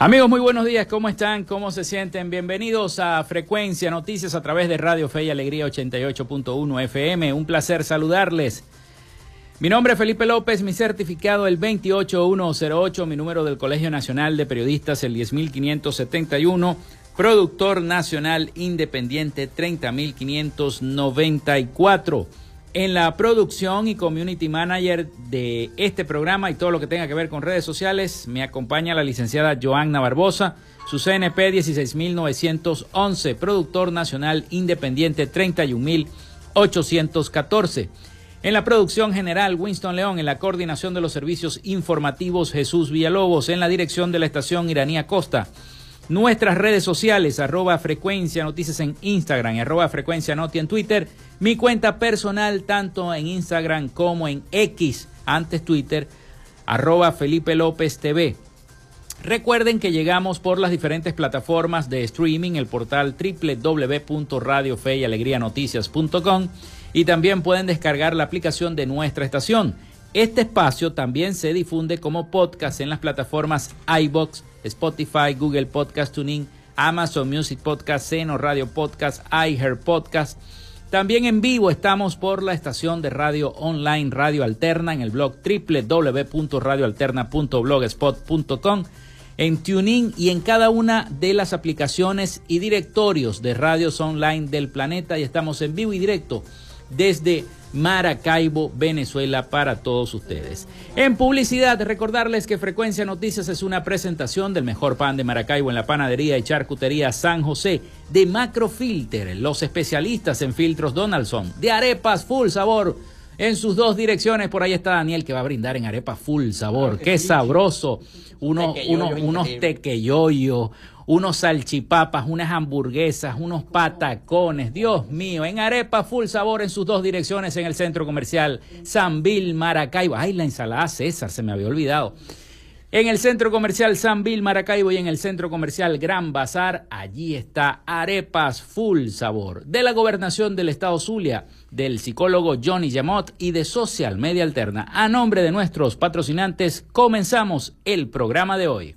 Amigos, muy buenos días. ¿Cómo están? ¿Cómo se sienten? Bienvenidos a Frecuencia Noticias a través de Radio Fe y Alegría 88.1 FM. Un placer saludarles. Mi nombre es Felipe López, mi certificado el 28108, mi número del Colegio Nacional de Periodistas el 10571, productor nacional independiente 30594 en la producción y community manager de este programa y todo lo que tenga que ver con redes sociales, me acompaña la licenciada Joanna Barbosa, su CNP 16911, productor nacional independiente 31814. En la producción general, Winston León, en la coordinación de los servicios informativos, Jesús Villalobos, en la dirección de la estación Iranía Costa. Nuestras redes sociales, arroba frecuencia noticias en Instagram, arroba frecuencia noti en Twitter mi cuenta personal, tanto en Instagram como en X, antes Twitter, arroba Felipe López TV. Recuerden que llegamos por las diferentes plataformas de streaming, el portal www.radiofeyalegrianoticias.com y también pueden descargar la aplicación de nuestra estación. Este espacio también se difunde como podcast en las plataformas iBox, Spotify, Google Podcast Tuning, Amazon Music Podcast, Seno Radio Podcast, iHeart Podcast. También en vivo estamos por la estación de radio online Radio Alterna en el blog www.radioalterna.blogspot.com, en TuneIn y en cada una de las aplicaciones y directorios de radios online del planeta. Y estamos en vivo y directo desde Maracaibo, Venezuela, para todos ustedes. En publicidad, recordarles que Frecuencia Noticias es una presentación del mejor pan de Maracaibo en la panadería y charcutería San José, de Macrofilter, los especialistas en filtros Donaldson, de arepas full sabor. En sus dos direcciones, por ahí está Daniel que va a brindar en arepas full sabor. Qué sabroso. Uno, uno, unos tequeyoyos unos salchipapas, unas hamburguesas, unos patacones. Dios mío, en arepa full sabor en sus dos direcciones en el centro comercial San Bill Maracaibo. Ay, la ensalada César, se me había olvidado. En el centro comercial San Bill Maracaibo y en el centro comercial Gran Bazar, allí está Arepas Full Sabor, de la gobernación del estado Zulia, del psicólogo Johnny Yamot y de Social Media Alterna. A nombre de nuestros patrocinantes, comenzamos el programa de hoy.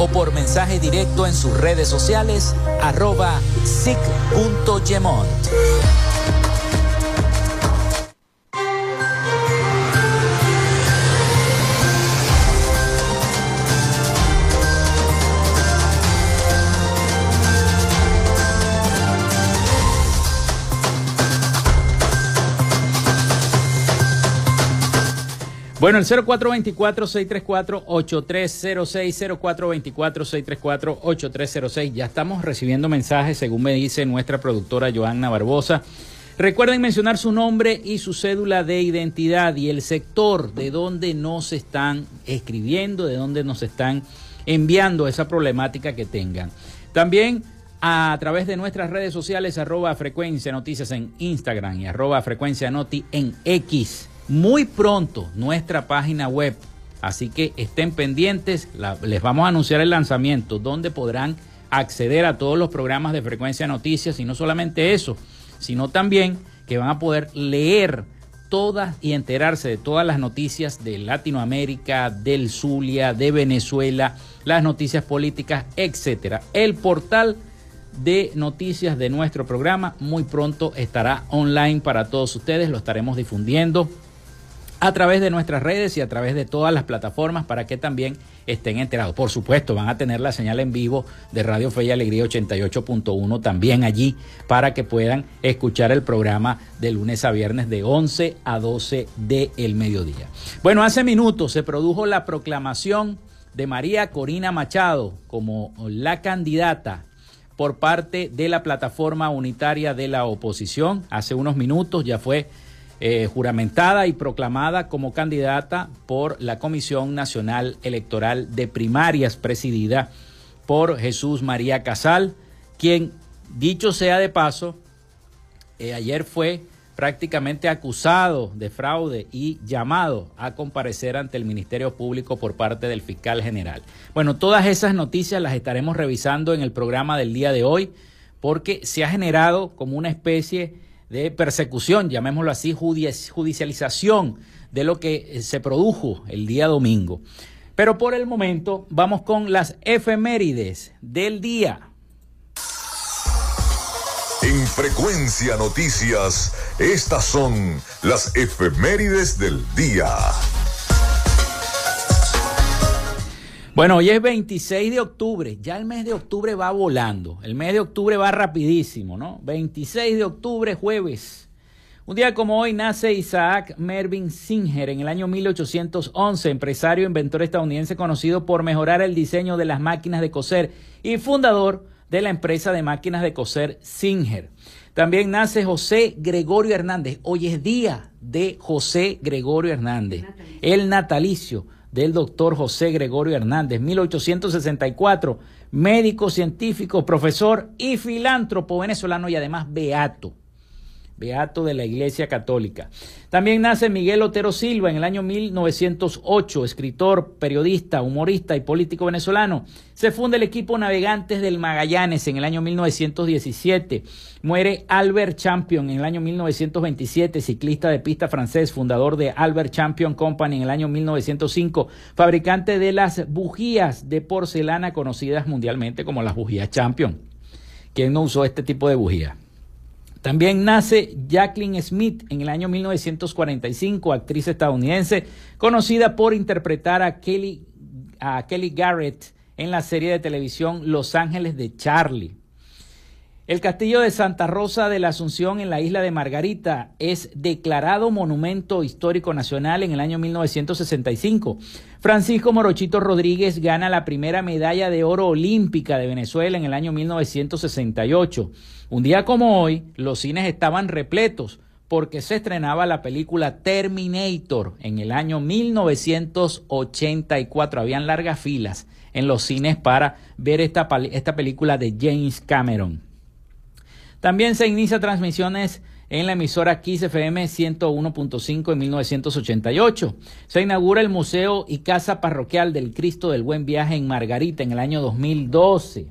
o por mensaje directo en sus redes sociales arroba sic.gemont. Bueno, el 0424-634-8306, 0424-634-8306. Ya estamos recibiendo mensajes, según me dice nuestra productora Joanna Barbosa. Recuerden mencionar su nombre y su cédula de identidad y el sector de donde nos están escribiendo, de donde nos están enviando esa problemática que tengan. También a través de nuestras redes sociales, arroba frecuencia noticias en Instagram y arroba frecuencia noti en X muy pronto nuestra página web. Así que estén pendientes, les vamos a anunciar el lanzamiento donde podrán acceder a todos los programas de frecuencia noticias y no solamente eso, sino también que van a poder leer todas y enterarse de todas las noticias de Latinoamérica, del Zulia, de Venezuela, las noticias políticas, etcétera. El portal de noticias de nuestro programa muy pronto estará online para todos ustedes, lo estaremos difundiendo a través de nuestras redes y a través de todas las plataformas para que también estén enterados. Por supuesto, van a tener la señal en vivo de Radio Fe y Alegría 88.1 también allí para que puedan escuchar el programa de lunes a viernes de 11 a 12 del mediodía. Bueno, hace minutos se produjo la proclamación de María Corina Machado como la candidata por parte de la plataforma unitaria de la oposición. Hace unos minutos ya fue eh, juramentada y proclamada como candidata por la Comisión Nacional Electoral de Primarias, presidida por Jesús María Casal, quien, dicho sea de paso, eh, ayer fue prácticamente acusado de fraude y llamado a comparecer ante el Ministerio Público por parte del fiscal general. Bueno, todas esas noticias las estaremos revisando en el programa del día de hoy porque se ha generado como una especie de persecución, llamémoslo así, judicialización de lo que eh, se produjo el día domingo. Pero por el momento vamos con las efemérides del día. En Frecuencia Noticias, estas son las efemérides del día. Bueno, hoy es 26 de octubre, ya el mes de octubre va volando, el mes de octubre va rapidísimo, ¿no? 26 de octubre, jueves. Un día como hoy nace Isaac Mervyn Singer en el año 1811, empresario e inventor estadounidense conocido por mejorar el diseño de las máquinas de coser y fundador de la empresa de máquinas de coser Singer. También nace José Gregorio Hernández. Hoy es día de José Gregorio Hernández, el natalicio del doctor José Gregorio Hernández, 1864, médico, científico, profesor y filántropo venezolano y además beato beato de la Iglesia Católica. También nace Miguel Otero Silva en el año 1908, escritor, periodista, humorista y político venezolano. Se funda el equipo Navegantes del Magallanes en el año 1917. Muere Albert Champion en el año 1927, ciclista de pista francés, fundador de Albert Champion Company en el año 1905, fabricante de las bujías de porcelana conocidas mundialmente como las bujías Champion. ¿Quién no usó este tipo de bujía? También nace Jacqueline Smith en el año 1945, actriz estadounidense, conocida por interpretar a Kelly, a Kelly Garrett en la serie de televisión Los Ángeles de Charlie. El castillo de Santa Rosa de la Asunción en la isla de Margarita es declarado Monumento Histórico Nacional en el año 1965. Francisco Morochito Rodríguez gana la primera medalla de oro olímpica de Venezuela en el año 1968. Un día como hoy, los cines estaban repletos porque se estrenaba la película Terminator en el año 1984. Habían largas filas en los cines para ver esta, esta película de James Cameron. También se inicia transmisiones en la emisora Kiss FM 101.5 en 1988. Se inaugura el Museo y Casa Parroquial del Cristo del Buen Viaje en Margarita en el año 2012.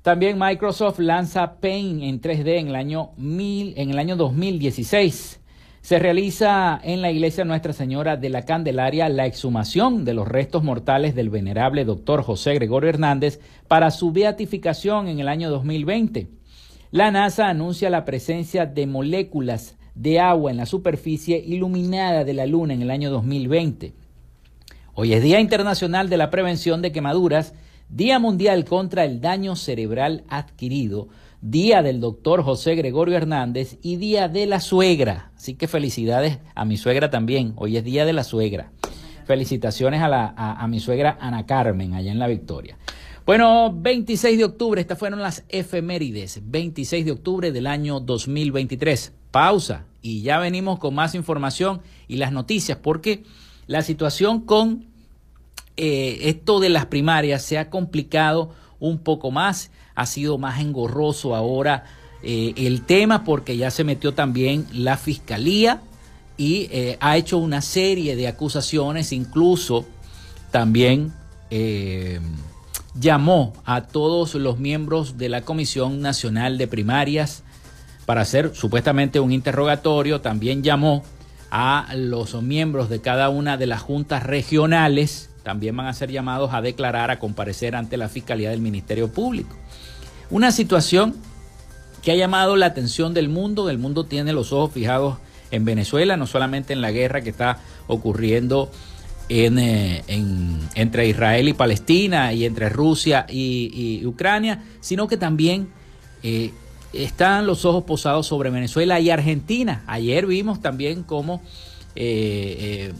También Microsoft lanza Paint en 3D en el año, en el año 2016. Se realiza en la iglesia Nuestra Señora de la Candelaria la exhumación de los restos mortales del venerable doctor José Gregorio Hernández para su beatificación en el año 2020. La NASA anuncia la presencia de moléculas de agua en la superficie iluminada de la Luna en el año 2020. Hoy es Día Internacional de la Prevención de Quemaduras, Día Mundial contra el Daño Cerebral Adquirido, Día del doctor José Gregorio Hernández y Día de la Suegra. Así que felicidades a mi suegra también. Hoy es Día de la Suegra. Felicitaciones a, la, a mi suegra Ana Carmen, allá en La Victoria. Bueno, 26 de octubre, estas fueron las efemérides, 26 de octubre del año 2023. Pausa y ya venimos con más información y las noticias, porque la situación con eh, esto de las primarias se ha complicado un poco más, ha sido más engorroso ahora eh, el tema porque ya se metió también la fiscalía y eh, ha hecho una serie de acusaciones, incluso también llamó a todos los miembros de la Comisión Nacional de Primarias para hacer supuestamente un interrogatorio. También llamó a los miembros de cada una de las juntas regionales. También van a ser llamados a declarar, a comparecer ante la Fiscalía del Ministerio Público. Una situación que ha llamado la atención del mundo. El mundo tiene los ojos fijados en Venezuela, no solamente en la guerra que está ocurriendo eh, en, entre Israel y Palestina y entre Rusia y, Ucrania, sino que también eh, están los ojos posados sobre Venezuela y Argentina. Ayer vimos también cómo eh,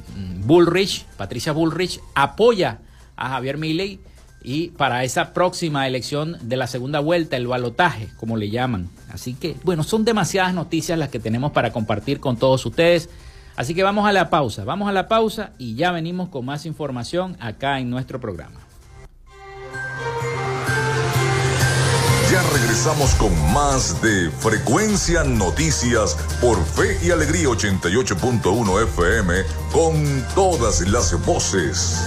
Bullrich, Patricia Bullrich, apoya a Javier Milei y para esa próxima elección de la segunda vuelta, el balotaje, como le llaman. Así que, bueno, son demasiadas noticias las que tenemos para compartir con todos ustedes. Así que vamos a la pausa, vamos a la pausa y ya venimos con más información acá en nuestro programa. Ya regresamos con más de Frecuencia Noticias por Fe y Alegría 88.1 FM con todas las voces.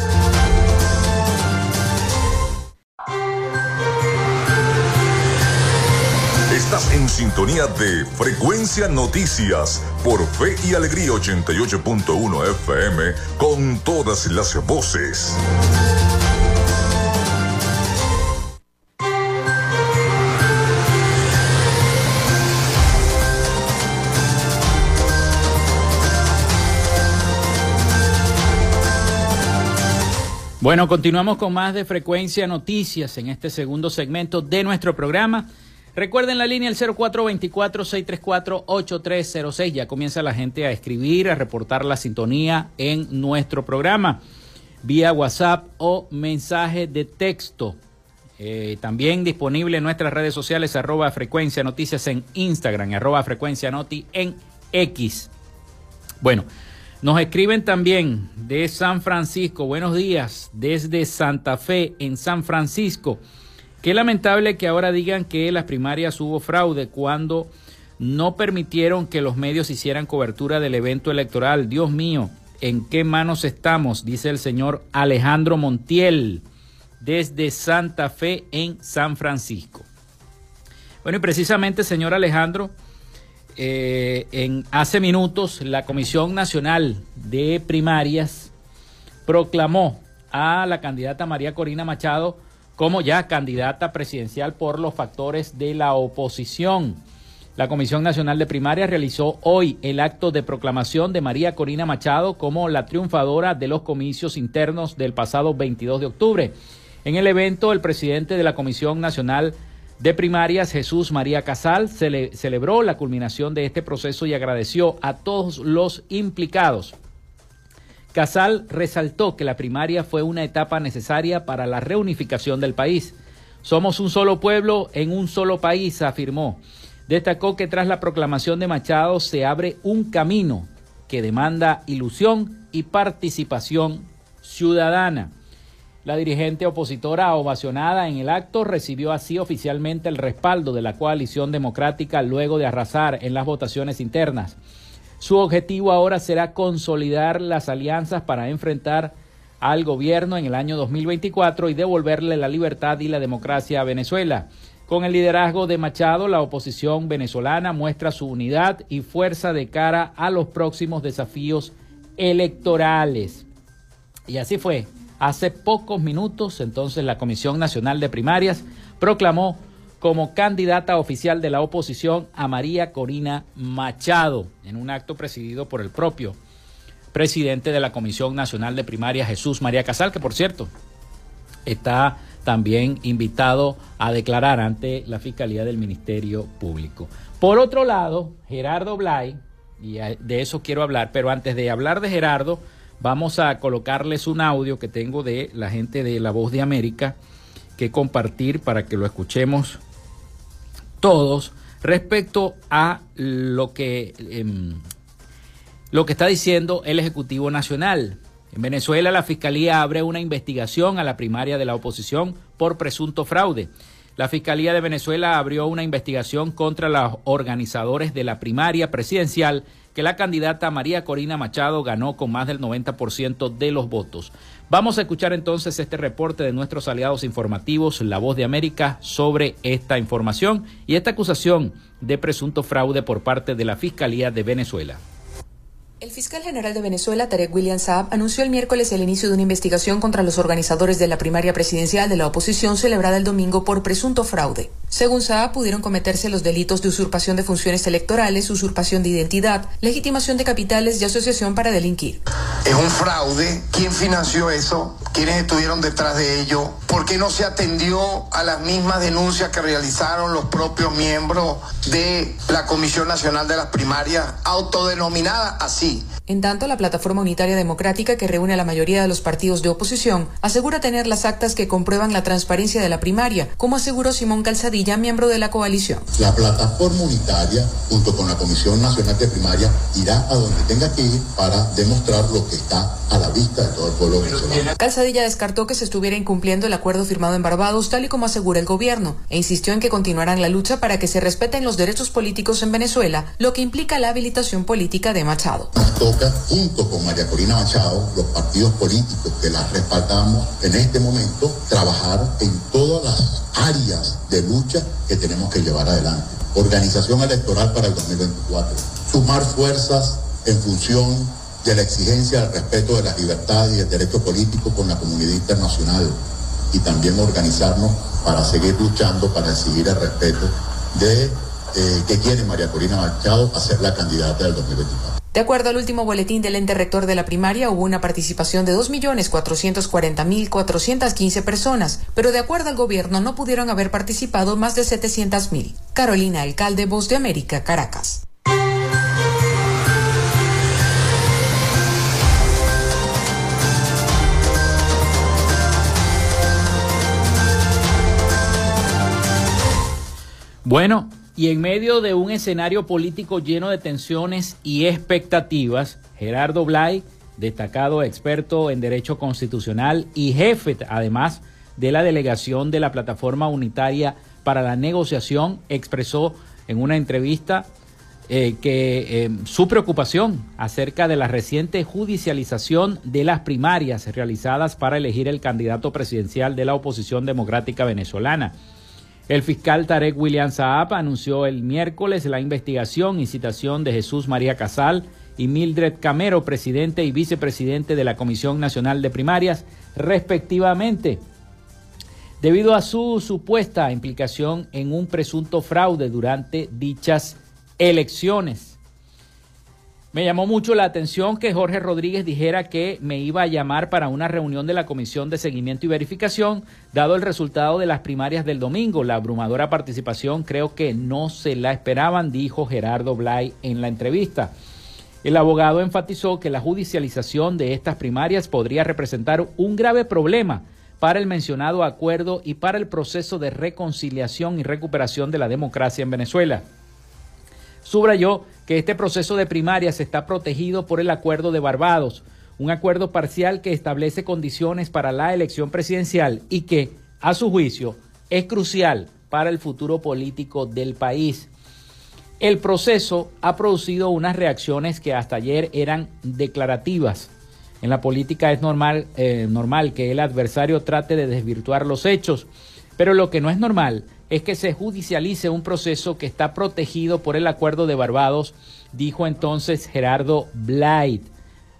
Sintonía de Frecuencia Noticias por Fe y Alegría 88.1 FM con todas las voces. Bueno, continuamos con más de Frecuencia Noticias en este segundo segmento de nuestro programa. Recuerden la línea el 0424-634-8306. Ya comienza la gente a escribir, a reportar la sintonía en nuestro programa vía WhatsApp o mensaje de texto. Eh, también disponible en nuestras redes sociales, arroba frecuencia noticias en Instagram, arroba frecuencia noti en X. Bueno, nos escriben también de San Francisco, buenos días, desde Santa Fe, en San Francisco. Qué lamentable que ahora digan que las primarias hubo fraude cuando no permitieron que los medios hicieran cobertura del evento electoral. Dios mío, ¿en qué manos estamos? Dice el señor Alejandro Montiel desde Santa Fe en San Francisco. Bueno, y precisamente, señor Alejandro, eh, en hace minutos la Comisión Nacional de Primarias proclamó a la candidata María Corina Machado como ya candidata presidencial por los factores de la oposición. La Comisión Nacional de Primarias realizó hoy el acto de proclamación de María Corina Machado como la triunfadora de los comicios internos del pasado 22 de octubre. En el evento, el presidente de la Comisión Nacional de Primarias, Jesús María Casal, celebró la culminación de este proceso y agradeció a todos los implicados Casal resaltó que la primaria fue una etapa necesaria para la reunificación del país. Somos un solo pueblo en un solo país, afirmó. Destacó que tras la proclamación de Machado se abre un camino que demanda ilusión y participación ciudadana. La dirigente opositora ovacionada en el acto recibió así oficialmente el respaldo de la coalición democrática luego de arrasar en las votaciones internas. Su objetivo ahora será consolidar las alianzas para enfrentar al gobierno en el año 2024 y devolverle la libertad y la democracia a Venezuela. Con el liderazgo de Machado, la oposición venezolana muestra su unidad y fuerza de cara a los próximos desafíos electorales. Y así fue. Hace pocos minutos, entonces, la Comisión Nacional de Primarias proclamó como candidata oficial de la oposición a María Corina Machado, en un acto presidido por el propio presidente de la Comisión Nacional de Primaria, Jesús María Casal, que por cierto está también invitado a declarar ante la Fiscalía del Ministerio Público. Por otro lado, Gerardo Blay, y de eso quiero hablar, pero antes de hablar de Gerardo, vamos a colocarles un audio que tengo de la gente de La Voz de América que compartir para que lo escuchemos todos respecto a lo que, em, lo que está diciendo el Ejecutivo Nacional. En Venezuela la Fiscalía abre una investigación a la primaria de la oposición por presunto fraude. La Fiscalía de Venezuela abrió una investigación contra los organizadores de la primaria presidencial que la candidata María Corina Machado ganó con más del 90% de los votos. Vamos a escuchar entonces este reporte de nuestros aliados informativos, La Voz de América, sobre esta información y esta acusación de presunto fraude por parte de la Fiscalía de Venezuela. El fiscal general de Venezuela, Tarek William Saab, anunció el miércoles el inicio de una investigación contra los organizadores de la primaria presidencial de la oposición celebrada el domingo por presunto fraude. Según Saab, pudieron cometerse los delitos de usurpación de funciones electorales, usurpación de identidad, legitimación de capitales y asociación para delinquir. Es un fraude. ¿Quién financió eso? ¿Quiénes estuvieron detrás de ello? ¿Por qué no se atendió a las mismas denuncias que realizaron los propios miembros de la Comisión Nacional de las Primarias, autodenominada así? En tanto, la Plataforma Unitaria Democrática, que reúne a la mayoría de los partidos de oposición, asegura tener las actas que comprueban la transparencia de la primaria, como aseguró Simón Calzadilla, miembro de la coalición. La Plataforma Unitaria, junto con la Comisión Nacional de Primaria, irá a donde tenga que ir para demostrar lo que está a la vista de todo el pueblo venezolano. Calzadilla descartó que se estuviera incumpliendo el acuerdo firmado en Barbados, tal y como asegura el gobierno, e insistió en que continuarán la lucha para que se respeten los derechos políticos en Venezuela, lo que implica la habilitación política de Machado. Nos toca, junto con María Corina Machado, los partidos políticos que la respaldamos en este momento, trabajar en todas las áreas de lucha que tenemos que llevar adelante. Organización electoral para el 2024. Sumar fuerzas en función de la exigencia del respeto de las libertades y el derecho político con la comunidad internacional y también organizarnos para seguir luchando para exigir el respeto de eh, que quiere María Corina Machado a ser la candidata del 2024. De acuerdo al último boletín del ente rector de la primaria, hubo una participación de 2.440.415 personas, pero de acuerdo al gobierno no pudieron haber participado más de 700.000. Carolina Alcalde, Voz de América, Caracas. Bueno, y en medio de un escenario político lleno de tensiones y expectativas, Gerardo Blay, destacado experto en derecho constitucional y jefe además de la delegación de la Plataforma Unitaria para la Negociación, expresó en una entrevista eh, que eh, su preocupación acerca de la reciente judicialización de las primarias realizadas para elegir el candidato presidencial de la oposición democrática venezolana. El fiscal Tarek William Saab anunció el miércoles la investigación y citación de Jesús María Casal y Mildred Camero, presidente y vicepresidente de la Comisión Nacional de Primarias, respectivamente, debido a su supuesta implicación en un presunto fraude durante dichas elecciones. Me llamó mucho la atención que Jorge Rodríguez dijera que me iba a llamar para una reunión de la Comisión de Seguimiento y Verificación, dado el resultado de las primarias del domingo. La abrumadora participación creo que no se la esperaban, dijo Gerardo Blay en la entrevista. El abogado enfatizó que la judicialización de estas primarias podría representar un grave problema para el mencionado acuerdo y para el proceso de reconciliación y recuperación de la democracia en Venezuela. Subrayó que este proceso de primarias está protegido por el Acuerdo de Barbados, un acuerdo parcial que establece condiciones para la elección presidencial y que, a su juicio, es crucial para el futuro político del país. El proceso ha producido unas reacciones que hasta ayer eran declarativas. En la política es normal, eh, normal que el adversario trate de desvirtuar los hechos, pero lo que no es normal es que se judicialice un proceso que está protegido por el Acuerdo de Barbados, dijo entonces Gerardo Blight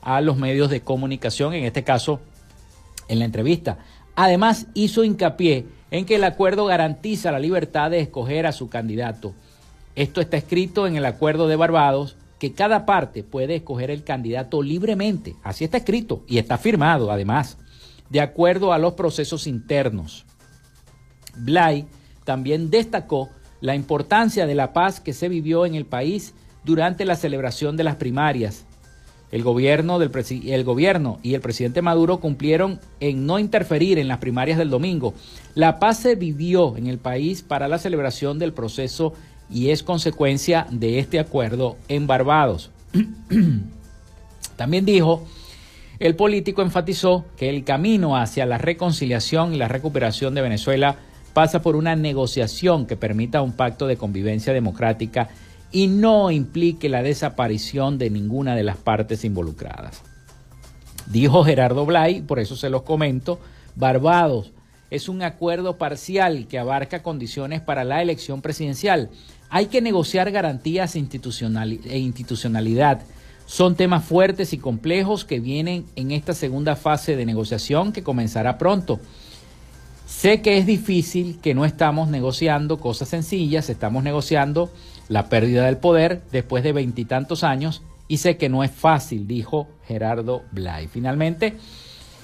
a los medios de comunicación, en este caso en la entrevista. Además, hizo hincapié en que el acuerdo garantiza la libertad de escoger a su candidato. Esto está escrito en el Acuerdo de Barbados, que cada parte puede escoger el candidato libremente. Así está escrito y está firmado, además, de acuerdo a los procesos internos. Bly también destacó la importancia de la paz que se vivió en el país durante la celebración de las primarias. El gobierno, del el gobierno y el presidente Maduro cumplieron en no interferir en las primarias del domingo. La paz se vivió en el país para la celebración del proceso y es consecuencia de este acuerdo en Barbados. También dijo, el político enfatizó que el camino hacia la reconciliación y la recuperación de Venezuela pasa por una negociación que permita un pacto de convivencia democrática y no implique la desaparición de ninguna de las partes involucradas. Dijo Gerardo Blay, por eso se los comento, Barbados es un acuerdo parcial que abarca condiciones para la elección presidencial. Hay que negociar garantías e institucionalidad. Son temas fuertes y complejos que vienen en esta segunda fase de negociación que comenzará pronto. Sé que es difícil, que no estamos negociando cosas sencillas, estamos negociando la pérdida del poder después de veintitantos años y sé que no es fácil, dijo Gerardo Blay. Finalmente,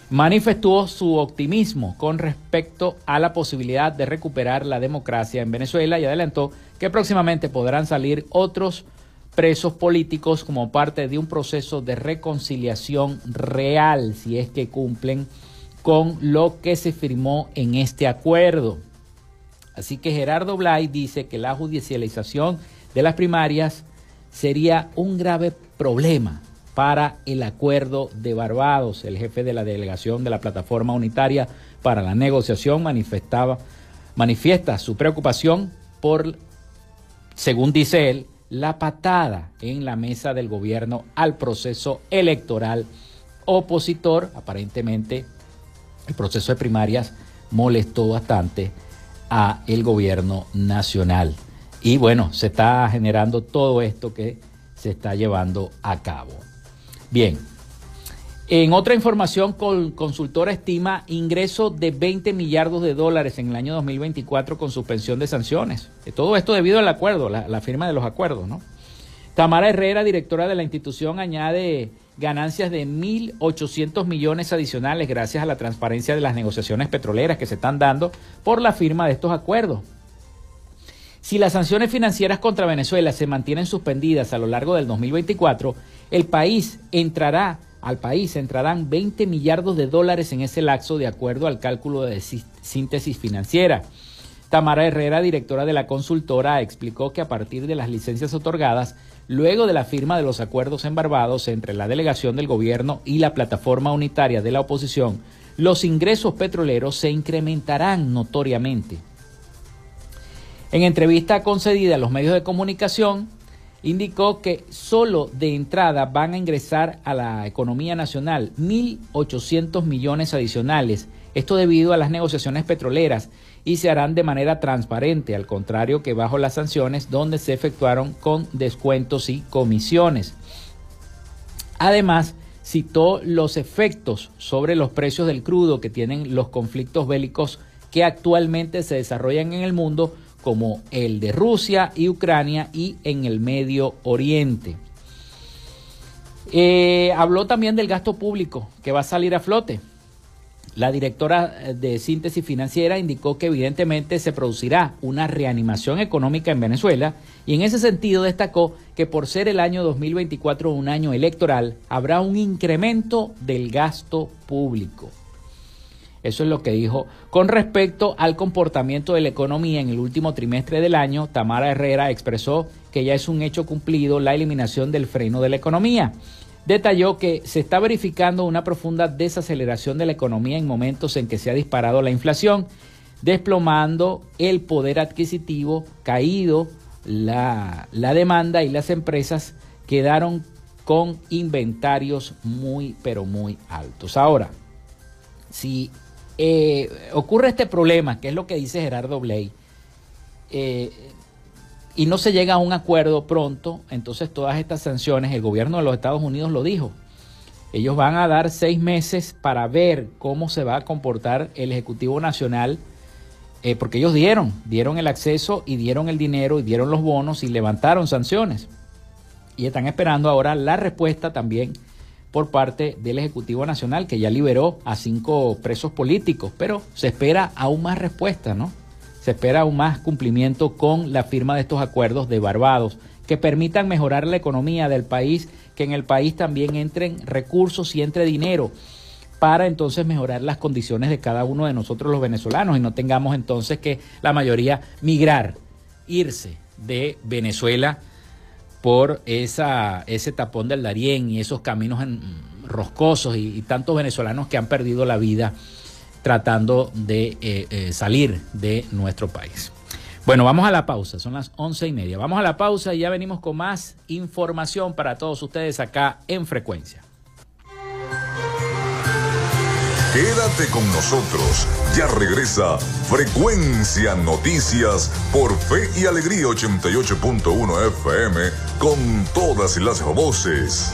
manifestó su optimismo con respecto a la posibilidad de recuperar la democracia en Venezuela y adelantó que próximamente podrán salir otros presos políticos como parte de un proceso de reconciliación real si es que cumplen con lo que se firmó en este acuerdo. Así que Gerardo Blay dice que la judicialización de las primarias sería un grave problema para el acuerdo de Barbados. El jefe de la delegación de la plataforma unitaria para la negociación manifestaba, manifiesta su preocupación por, según dice él, la patada en la mesa del gobierno al proceso electoral opositor, aparentemente el proceso de primarias molestó bastante a el gobierno nacional. Y bueno, se está generando todo esto que se está llevando a cabo. Bien, en otra información, consultora estima ingreso de 20 millardos de dólares en el año 2024 con suspensión de sanciones. Todo esto debido al acuerdo, la, la firma de los acuerdos, ¿no? Tamara Herrera, directora de la institución, añade ganancias de 1.800 millones adicionales gracias a la transparencia de las negociaciones petroleras que se están dando por la firma de estos acuerdos. Si las sanciones financieras contra Venezuela se mantienen suspendidas a lo largo del 2024, el país entrará, al país entrarán 20 millardos de dólares en ese lapso de acuerdo al cálculo de síntesis financiera. Tamara Herrera, directora de la consultora, explicó que a partir de las licencias otorgadas, luego de la firma de los acuerdos en Barbados entre la delegación del gobierno y la plataforma unitaria de la oposición, los ingresos petroleros se incrementarán notoriamente. En entrevista concedida a los medios de comunicación, indicó que solo de entrada van a ingresar a la economía nacional 1.800 millones adicionales, esto debido a las negociaciones petroleras y se harán de manera transparente, al contrario que bajo las sanciones donde se efectuaron con descuentos y comisiones. Además, citó los efectos sobre los precios del crudo que tienen los conflictos bélicos que actualmente se desarrollan en el mundo como el de Rusia y Ucrania y en el Medio Oriente. Eh, habló también del gasto público que va a salir a flote. La directora de síntesis financiera indicó que evidentemente se producirá una reanimación económica en Venezuela y en ese sentido destacó que por ser el año 2024 un año electoral habrá un incremento del gasto público. Eso es lo que dijo. Con respecto al comportamiento de la economía en el último trimestre del año, Tamara Herrera expresó que ya es un hecho cumplido la eliminación del freno de la economía. Detalló que se está verificando una profunda desaceleración de la economía en momentos en que se ha disparado la inflación, desplomando el poder adquisitivo, caído la, la demanda y las empresas quedaron con inventarios muy, pero muy altos. Ahora, si eh, ocurre este problema, que es lo que dice Gerardo Bley, eh, y no se llega a un acuerdo pronto, entonces todas estas sanciones, el gobierno de los Estados Unidos lo dijo, ellos van a dar seis meses para ver cómo se va a comportar el Ejecutivo Nacional, eh, porque ellos dieron, dieron el acceso y dieron el dinero y dieron los bonos y levantaron sanciones. Y están esperando ahora la respuesta también por parte del Ejecutivo Nacional, que ya liberó a cinco presos políticos, pero se espera aún más respuesta, ¿no? Se espera aún más cumplimiento con la firma de estos acuerdos de Barbados, que permitan mejorar la economía del país, que en el país también entren recursos y entre dinero para entonces mejorar las condiciones de cada uno de nosotros los venezolanos y no tengamos entonces que la mayoría migrar, irse de Venezuela por esa, ese tapón del Darién y esos caminos roscosos y, tantos venezolanos que han perdido la vida tratando de eh, eh, salir de nuestro país. Bueno, vamos a la pausa, son las once y media. Vamos a la pausa y ya venimos con más información para todos ustedes acá en Frecuencia. Quédate con nosotros. Ya regresa Frecuencia Noticias por Fe y Alegría 88.1 FM con todas las voces.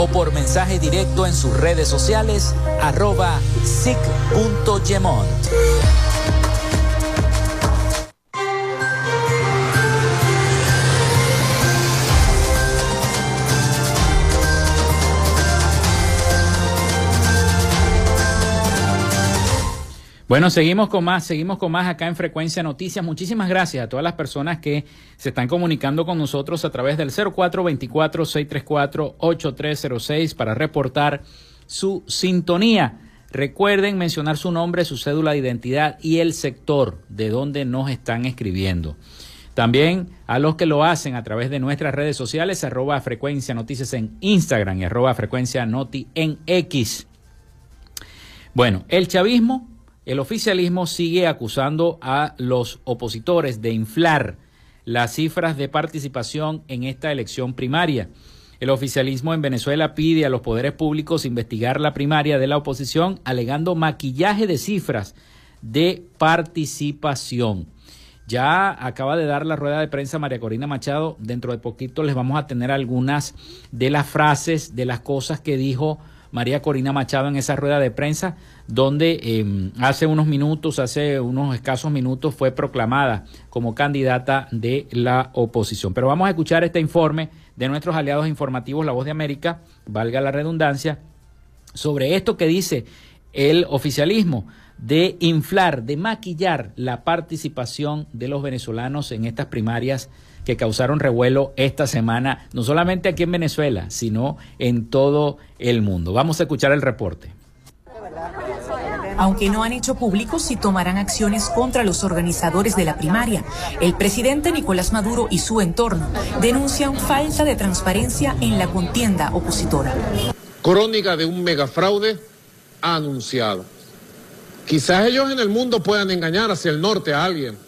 o por mensaje directo en sus redes sociales arroba sic.gemont. Bueno, seguimos con más, seguimos con más acá en Frecuencia Noticias. Muchísimas gracias a todas las personas que se están comunicando con nosotros a través del 0424-634-8306 para reportar su sintonía. Recuerden mencionar su nombre, su cédula de identidad y el sector de donde nos están escribiendo. También a los que lo hacen a través de nuestras redes sociales, arroba frecuencia noticias en Instagram y arroba frecuencia noti en X. Bueno, el chavismo el oficialismo sigue acusando a los opositores de inflar las cifras de participación en esta elección primaria. El oficialismo en Venezuela pide a los poderes públicos investigar la primaria de la oposición alegando maquillaje de cifras de participación. Ya acaba de dar la rueda de prensa María Corina Machado. Dentro de poquito les vamos a tener algunas de las frases, de las cosas que dijo María Corina Machado en esa rueda de prensa, donde em, hace unos minutos, hace unos escasos minutos, fue proclamada como candidata de la oposición. Pero vamos a escuchar este informe de nuestros aliados informativos, La Voz de América, valga la redundancia, sobre esto que dice el oficialismo de inflar, de maquillar la participación de los venezolanos en estas primarias que causaron revuelo esta semana, no solamente aquí en Venezuela, sino en todo el mundo. Vamos a escuchar el reporte. Aunque no han hecho público si tomarán acciones contra los organizadores de la primaria, el presidente Nicolás Maduro y su entorno denuncian falta de transparencia en la contienda opositora. Crónica de un megafraude ha anunciado. Quizás ellos en el mundo puedan engañar hacia el norte a alguien,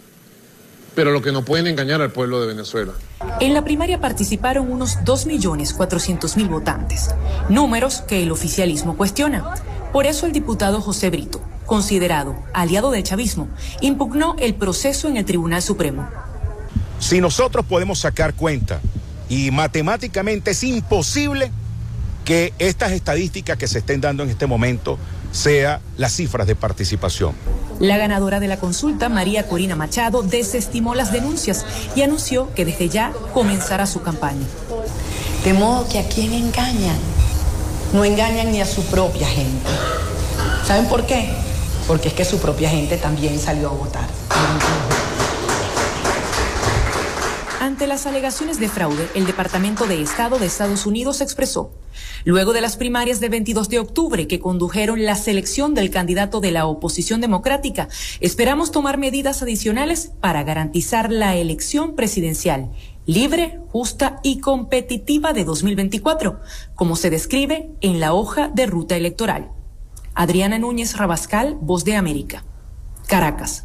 pero lo que no pueden engañar al pueblo de Venezuela. En la primaria participaron unos 2.400.000 votantes, números que el oficialismo cuestiona. Por eso el diputado José Brito, considerado aliado del chavismo, impugnó el proceso en el Tribunal Supremo. Si nosotros podemos sacar cuenta y matemáticamente es imposible que estas estadísticas que se estén dando en este momento sean las cifras de participación. La ganadora de la consulta, María Corina Machado, desestimó las denuncias y anunció que desde ya comenzará su campaña. De modo que a quién engañan, no engañan ni a su propia gente. ¿Saben por qué? Porque es que su propia gente también salió a votar. Ante las alegaciones de fraude, el Departamento de Estado de Estados Unidos expresó, luego de las primarias del 22 de octubre que condujeron la selección del candidato de la oposición democrática, esperamos tomar medidas adicionales para garantizar la elección presidencial libre, justa y competitiva de 2024, como se describe en la hoja de ruta electoral. Adriana Núñez Rabascal, Voz de América. Caracas.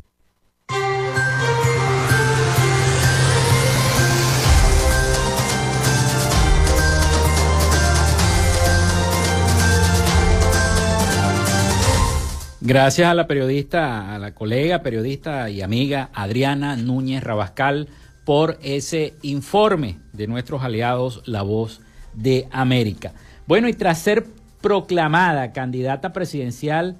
Gracias a la periodista, a la colega periodista y amiga Adriana Núñez Rabascal por ese informe de nuestros aliados La Voz de América. Bueno, y tras ser proclamada candidata presidencial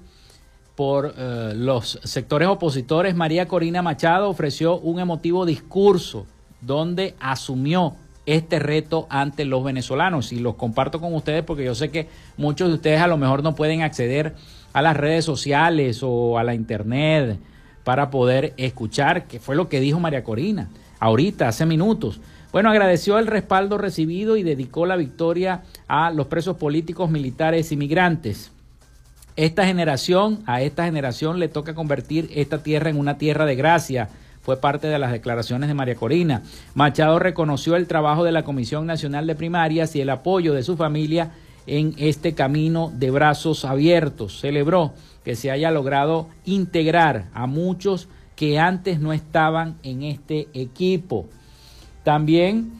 por eh, los sectores opositores, María Corina Machado ofreció un emotivo discurso donde asumió este reto ante los venezolanos. Y los comparto con ustedes porque yo sé que muchos de ustedes a lo mejor no pueden acceder a las redes sociales o a la internet para poder escuchar qué fue lo que dijo María Corina ahorita, hace minutos. Bueno, agradeció el respaldo recibido y dedicó la victoria a los presos políticos, militares y migrantes. Esta generación, a esta generación le toca convertir esta tierra en una tierra de gracia. Fue parte de las declaraciones de María Corina. Machado reconoció el trabajo de la Comisión Nacional de Primarias y el apoyo de su familia en este camino de brazos abiertos. Celebró que se haya logrado integrar a muchos que antes no estaban en este equipo. También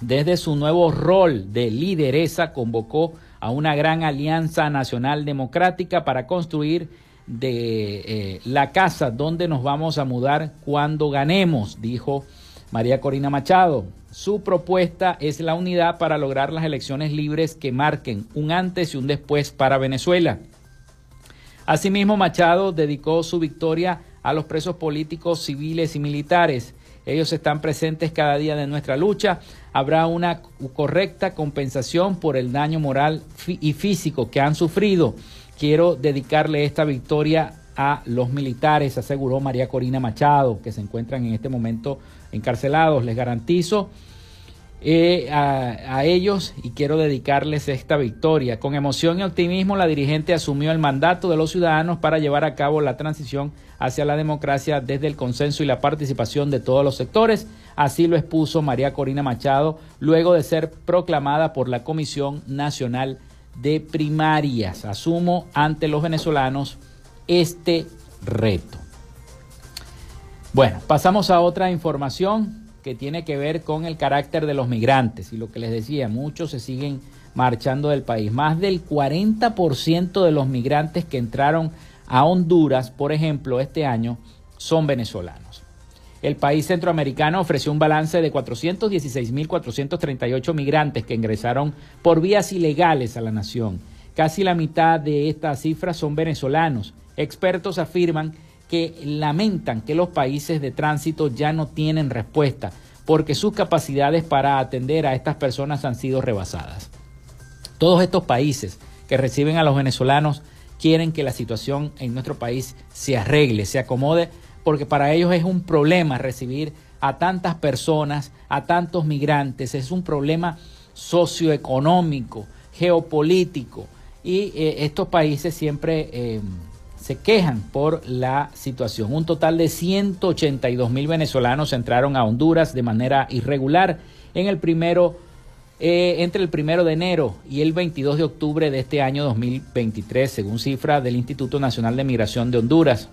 desde su nuevo rol de lideresa convocó a una gran alianza nacional democrática para construir de eh, la casa donde nos vamos a mudar cuando ganemos, dijo María Corina Machado. Su propuesta es la unidad para lograr las elecciones libres que marquen un antes y un después para Venezuela. Asimismo, Machado dedicó su victoria a los presos políticos, civiles y militares. Ellos están presentes cada día de nuestra lucha. Habrá una correcta compensación por el daño moral y físico que han sufrido. Quiero dedicarle esta victoria a los militares, aseguró María Corina Machado, que se encuentran en este momento encarcelados. Les garantizo eh, a, ellos y quiero dedicarles esta victoria. Con emoción y optimismo, la dirigente asumió el mandato de los ciudadanos para llevar a cabo la transición hacia la democracia desde el consenso y la participación de todos los sectores. Así lo expuso María Corina Machado luego de ser proclamada por la Comisión Nacional de Primarias. Asumo ante los venezolanos este reto. Bueno, pasamos a otra información que tiene que ver con el carácter de los migrantes y lo que les decía, muchos se siguen marchando del país. Más del 40% de los migrantes que entraron a Honduras, por ejemplo, este año, son venezolanos. El país centroamericano ofreció un balance de 416.438 migrantes que ingresaron por vías ilegales a la nación. Casi la mitad de estas cifras son venezolanos. Expertos afirman que lamentan que los países de tránsito ya no tienen respuesta porque sus capacidades para atender a estas personas han sido rebasadas. Todos estos países que reciben a los venezolanos quieren que la situación en nuestro país se arregle, se acomode, porque para ellos es un problema recibir a tantas personas, a tantos migrantes, es un problema socioeconómico, geopolítico, y eh, estos países siempre... Eh, se quejan por la situación. Un total de 182 mil venezolanos entraron a Honduras de manera irregular en el primero, eh, entre el primero de enero y el 22 de octubre de este año 2023, según cifra del Instituto Nacional de Migración de Honduras.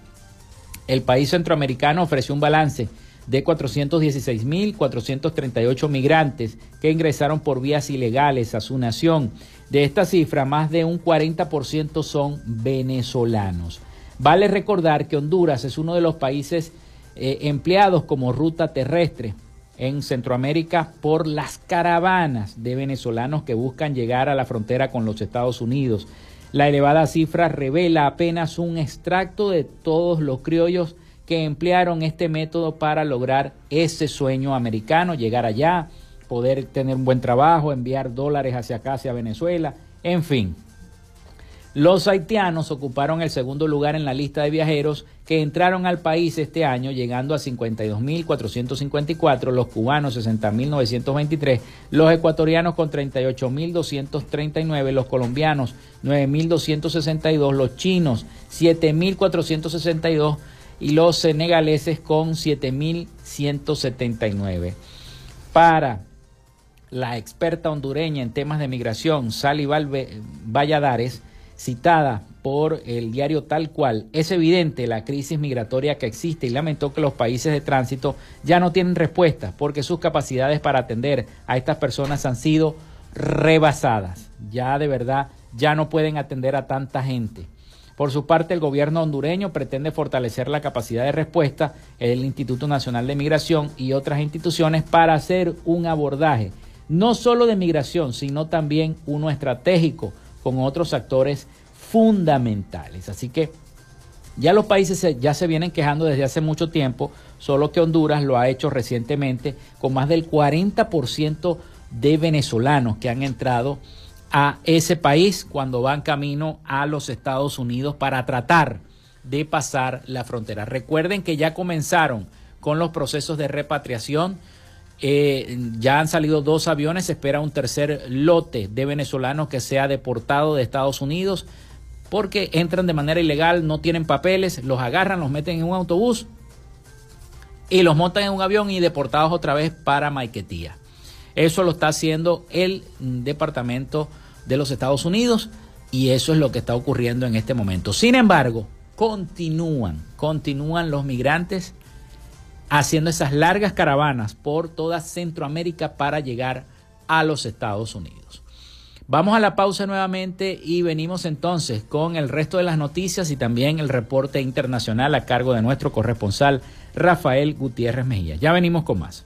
El país centroamericano ofreció un balance de 416.438 migrantes que ingresaron por vías ilegales a su nación. De esta cifra, más de un 40% son venezolanos. Vale recordar que Honduras es uno de los países eh, empleados como ruta terrestre en Centroamérica por las caravanas de venezolanos que buscan llegar a la frontera con los Estados Unidos. La elevada cifra revela apenas un extracto de todos los criollos que emplearon este método para lograr ese sueño americano, llegar allá, poder tener un buen trabajo, enviar dólares hacia acá, hacia Venezuela, en fin. Los haitianos ocuparon el segundo lugar en la lista de viajeros que entraron al país este año, llegando a 52.454, los cubanos 60.923, los ecuatorianos con 38.239, los colombianos 9.262, los chinos 7.462 y los senegaleses con 7.179. Para la experta hondureña en temas de migración, Sally Valladares, citada por el diario Tal Cual, es evidente la crisis migratoria que existe y lamentó que los países de tránsito ya no tienen respuesta porque sus capacidades para atender a estas personas han sido rebasadas. Ya de verdad, ya no pueden atender a tanta gente. Por su parte, el gobierno hondureño pretende fortalecer la capacidad de respuesta del Instituto Nacional de Migración y otras instituciones para hacer un abordaje no solo de migración, sino también uno estratégico con otros actores fundamentales. Así que ya los países ya se vienen quejando desde hace mucho tiempo, solo que Honduras lo ha hecho recientemente con más del 40% de venezolanos que han entrado a ese país cuando van camino a los Estados Unidos para tratar de pasar la frontera. Recuerden que ya comenzaron con los procesos de repatriación eh, ya han salido dos aviones, se espera un tercer lote de venezolanos que sea deportado de Estados Unidos porque entran de manera ilegal, no tienen papeles, los agarran, los meten en un autobús y los montan en un avión y deportados otra vez para Maiquetía. Eso lo está haciendo el Departamento de los Estados Unidos y eso es lo que está ocurriendo en este momento. Sin embargo, continúan, continúan los migrantes haciendo esas largas caravanas por toda Centroamérica para llegar a los Estados Unidos. Vamos a la pausa nuevamente y venimos entonces con el resto de las noticias y también el reporte internacional a cargo de nuestro corresponsal Rafael Gutiérrez Mejía. Ya venimos con más.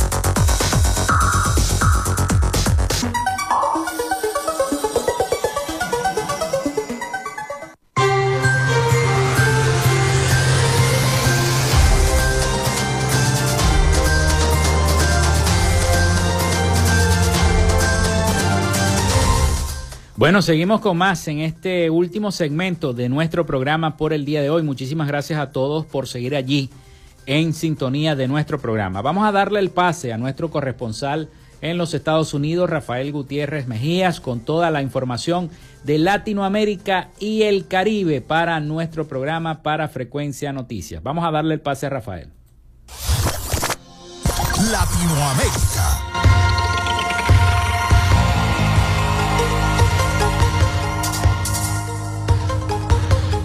Bueno, seguimos con más en este último segmento de nuestro programa por el día de hoy. Muchísimas gracias a todos por seguir allí en sintonía de nuestro programa. Vamos a darle el pase a nuestro corresponsal en los Estados Unidos, Rafael Gutiérrez Mejías, con toda la información de Latinoamérica y el Caribe para nuestro programa para Frecuencia Noticias. Vamos a darle el pase a Rafael. Latinoamérica.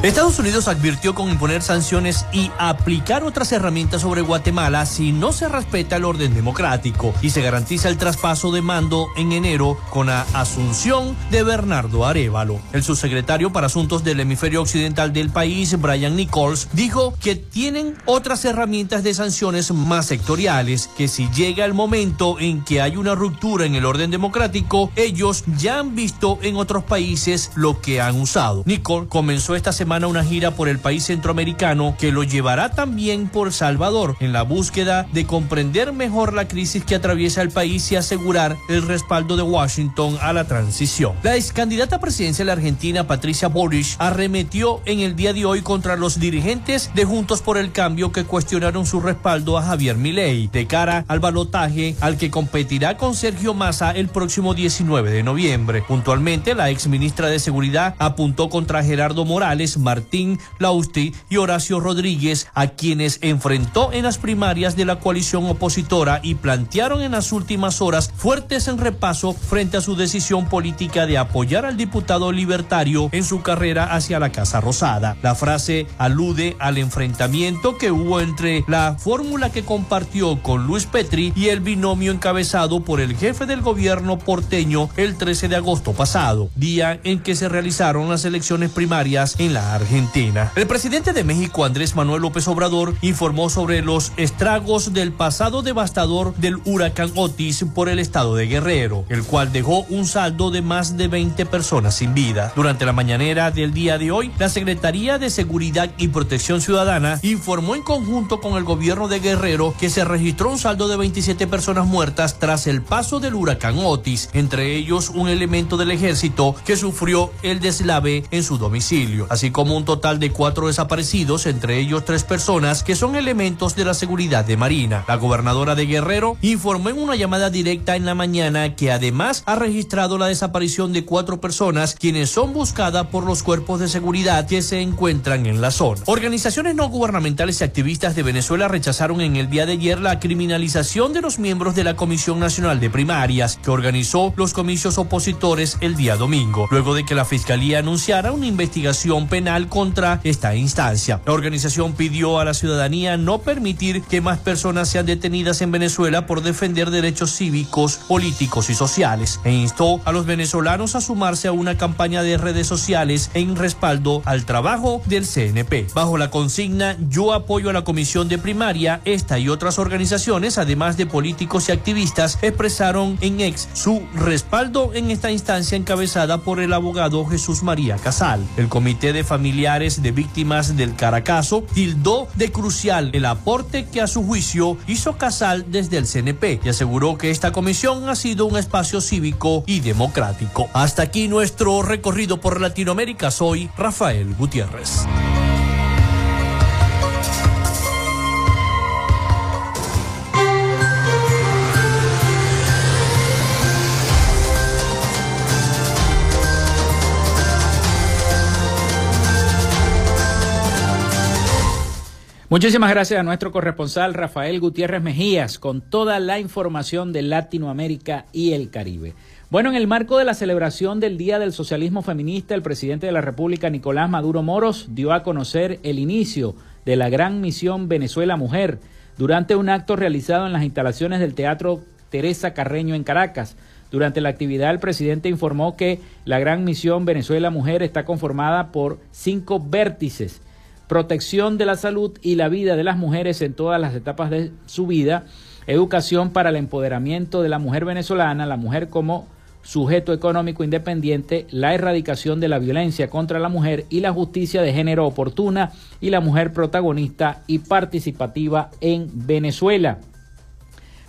Estados Unidos advirtió con imponer sanciones y aplicar otras herramientas sobre Guatemala si no se respeta el orden democrático y se garantiza el traspaso de mando en enero con la asunción de Bernardo Arevalo. El subsecretario para Asuntos del Hemisferio Occidental del país, Brian Nichols, dijo que tienen otras herramientas de sanciones más sectoriales, que si llega el momento en que hay una ruptura en el orden democrático, ellos ya han visto en otros países lo que han usado. Nichols comenzó esta semana semana una gira por el país centroamericano que lo llevará también por Salvador en la búsqueda de comprender mejor la crisis que atraviesa el país y asegurar el respaldo de Washington a la transición. La ex candidata presidencial argentina Patricia Boric arremetió en el día de hoy contra los dirigentes de Juntos por el Cambio que cuestionaron su respaldo a Javier Milei de cara al balotaje al que competirá con Sergio Massa el próximo 19 de noviembre. Puntualmente, la ex ministra de Seguridad apuntó contra Gerardo Morales Martín Lausti y Horacio Rodríguez, a quienes enfrentó en las primarias de la coalición opositora y plantearon en las últimas horas fuertes en repaso frente a su decisión política de apoyar al diputado libertario en su carrera hacia la Casa Rosada. La frase alude al enfrentamiento que hubo entre la fórmula que compartió con Luis Petri y el binomio encabezado por el jefe del gobierno porteño el 13 de agosto pasado, día en que se realizaron las elecciones primarias en la Argentina. El presidente de México, Andrés Manuel López Obrador, informó sobre los estragos del pasado devastador del huracán Otis por el estado de Guerrero, el cual dejó un saldo de más de 20 personas sin vida. Durante la mañanera del día de hoy, la Secretaría de Seguridad y Protección Ciudadana informó en conjunto con el gobierno de Guerrero que se registró un saldo de 27 personas muertas tras el paso del huracán Otis, entre ellos un elemento del ejército que sufrió el deslave en su domicilio, así como un total de cuatro desaparecidos, entre ellos tres personas que son elementos de la seguridad de Marina. La gobernadora de Guerrero informó en una llamada directa en la mañana que además ha registrado la desaparición de cuatro personas quienes son buscadas por los cuerpos de seguridad que se encuentran en la zona. Organizaciones no gubernamentales y activistas de Venezuela rechazaron en el día de ayer la criminalización de los miembros de la Comisión Nacional de Primarias que organizó los comicios opositores el día domingo, luego de que la Fiscalía anunciara una investigación penal contra esta instancia. La organización pidió a la ciudadanía no permitir que más personas sean detenidas en Venezuela por defender derechos cívicos, políticos y sociales e instó a los venezolanos a sumarse a una campaña de redes sociales en respaldo al trabajo del CNP. Bajo la consigna Yo apoyo a la Comisión de Primaria, esta y otras organizaciones, además de políticos y activistas, expresaron en ex su respaldo en esta instancia encabezada por el abogado Jesús María Casal. El Comité de familiares de víctimas del Caracazo tildó de crucial el aporte que a su juicio hizo Casal desde el CNP y aseguró que esta comisión ha sido un espacio cívico y democrático. Hasta aquí nuestro recorrido por Latinoamérica. Soy Rafael Gutiérrez. Muchísimas gracias a nuestro corresponsal Rafael Gutiérrez Mejías con toda la información de Latinoamérica y el Caribe. Bueno, en el marco de la celebración del Día del Socialismo Feminista, el presidente de la República, Nicolás Maduro Moros, dio a conocer el inicio de la gran misión Venezuela Mujer durante un acto realizado en las instalaciones del Teatro Teresa Carreño en Caracas. Durante la actividad, el presidente informó que la gran misión Venezuela Mujer está conformada por cinco vértices protección de la salud y la vida de las mujeres en todas las etapas de su vida, educación para el empoderamiento de la mujer venezolana, la mujer como sujeto económico independiente, la erradicación de la violencia contra la mujer y la justicia de género oportuna y la mujer protagonista y participativa en Venezuela.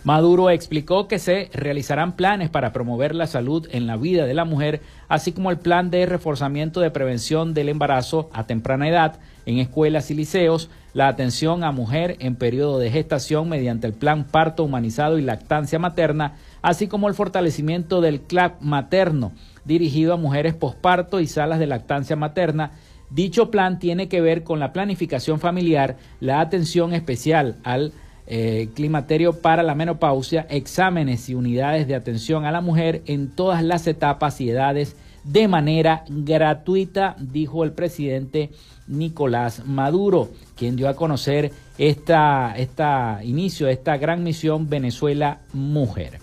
Maduro explicó que se realizarán planes para promover la salud en la vida de la mujer, así como el plan de reforzamiento de prevención del embarazo a temprana edad en escuelas y liceos, la atención a mujer en periodo de gestación mediante el plan parto humanizado y lactancia materna, así como el fortalecimiento del CLAP materno dirigido a mujeres posparto y salas de lactancia materna. Dicho plan tiene que ver con la planificación familiar, la atención especial al eh, climaterio para la menopausia, exámenes y unidades de atención a la mujer en todas las etapas y edades de manera gratuita, dijo el presidente Nicolás Maduro, quien dio a conocer esta, esta inicio esta gran misión Venezuela Mujer.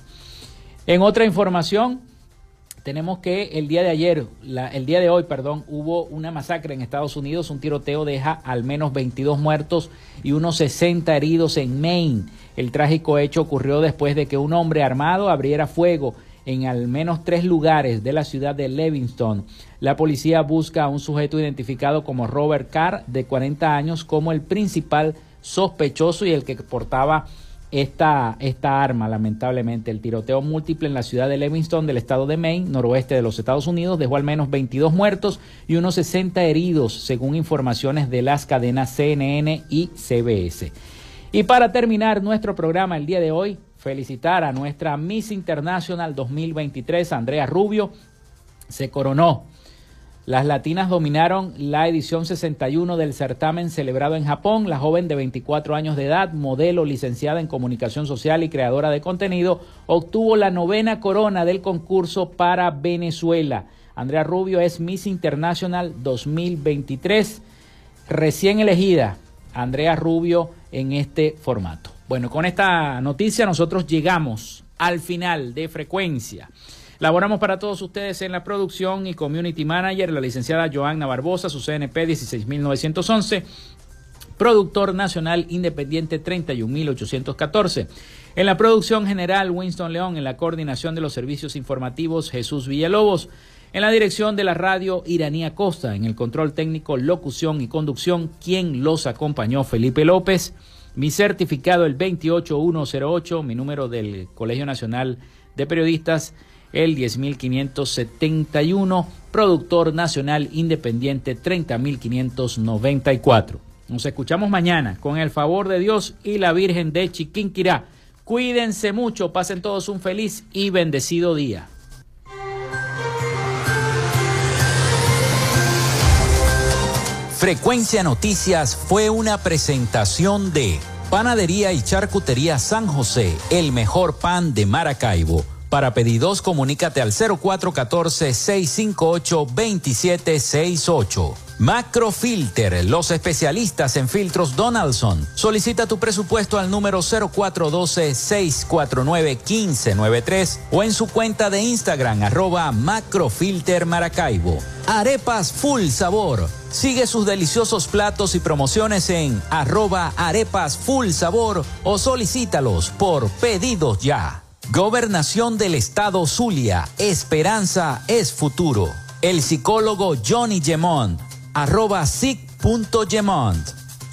En otra información, tenemos que el día de ayer, el día de hoy, perdón, hubo una masacre en Estados Unidos, un tiroteo deja al menos 22 muertos y unos 60 heridos en Maine. El trágico hecho ocurrió después de que un hombre armado abriera fuego en al menos tres lugares de la ciudad de Levingston. La policía busca a un sujeto identificado como Robert Carr, de 40 años, como el principal sospechoso y el que portaba esta, esta arma, lamentablemente. El tiroteo múltiple en la ciudad de Levingston del estado de Maine, noroeste de los Estados Unidos, dejó al menos 22 muertos y unos 60 heridos, según informaciones de las cadenas CNN y CBS. Y para terminar nuestro programa el día de hoy, felicitar a nuestra Miss International 2023, Andrea Rubio, se coronó las latinas dominaron la edición 61 del certamen celebrado en Japón. La joven de 24 años de edad, modelo, licenciada en comunicación social y creadora de contenido, obtuvo la novena corona del concurso para Venezuela. Andrea Rubio es Miss International 2023, recién elegida Andrea Rubio en este formato. Bueno, con esta noticia nosotros llegamos al final de frecuencia. Laboramos para todos ustedes en la producción y community manager, la licenciada Joanna Barbosa, su CNP 16911 productor nacional independiente 31814. En la producción general, Winston León, en la coordinación de los servicios informativos, Jesús Villalobos, en la dirección de la radio, Iranía Costa, en el control técnico, locución y conducción, quien los acompañó, Felipe López. Mi certificado, el 28108, mi número del Colegio Nacional de Periodistas, el 10.571, productor nacional independiente 30.594. Nos escuchamos mañana con el favor de Dios y la Virgen de Chiquinquirá. Cuídense mucho, pasen todos un feliz y bendecido día. Frecuencia Noticias fue una presentación de Panadería y Charcutería San José, el mejor pan de Maracaibo para pedidos, comunícate al 0414-658-2768. Macrofilter, los especialistas en filtros Donaldson. Solicita tu presupuesto al número 0412-649-1593 o en su cuenta de Instagram arroba Macrofilter Maracaibo. Arepas Full Sabor. Sigue sus deliciosos platos y promociones en arroba arepas full sabor o solicítalos por pedidos ya. Gobernación del Estado Zulia. Esperanza es futuro. El psicólogo Johnny Gemont. Arroba sic.gemont.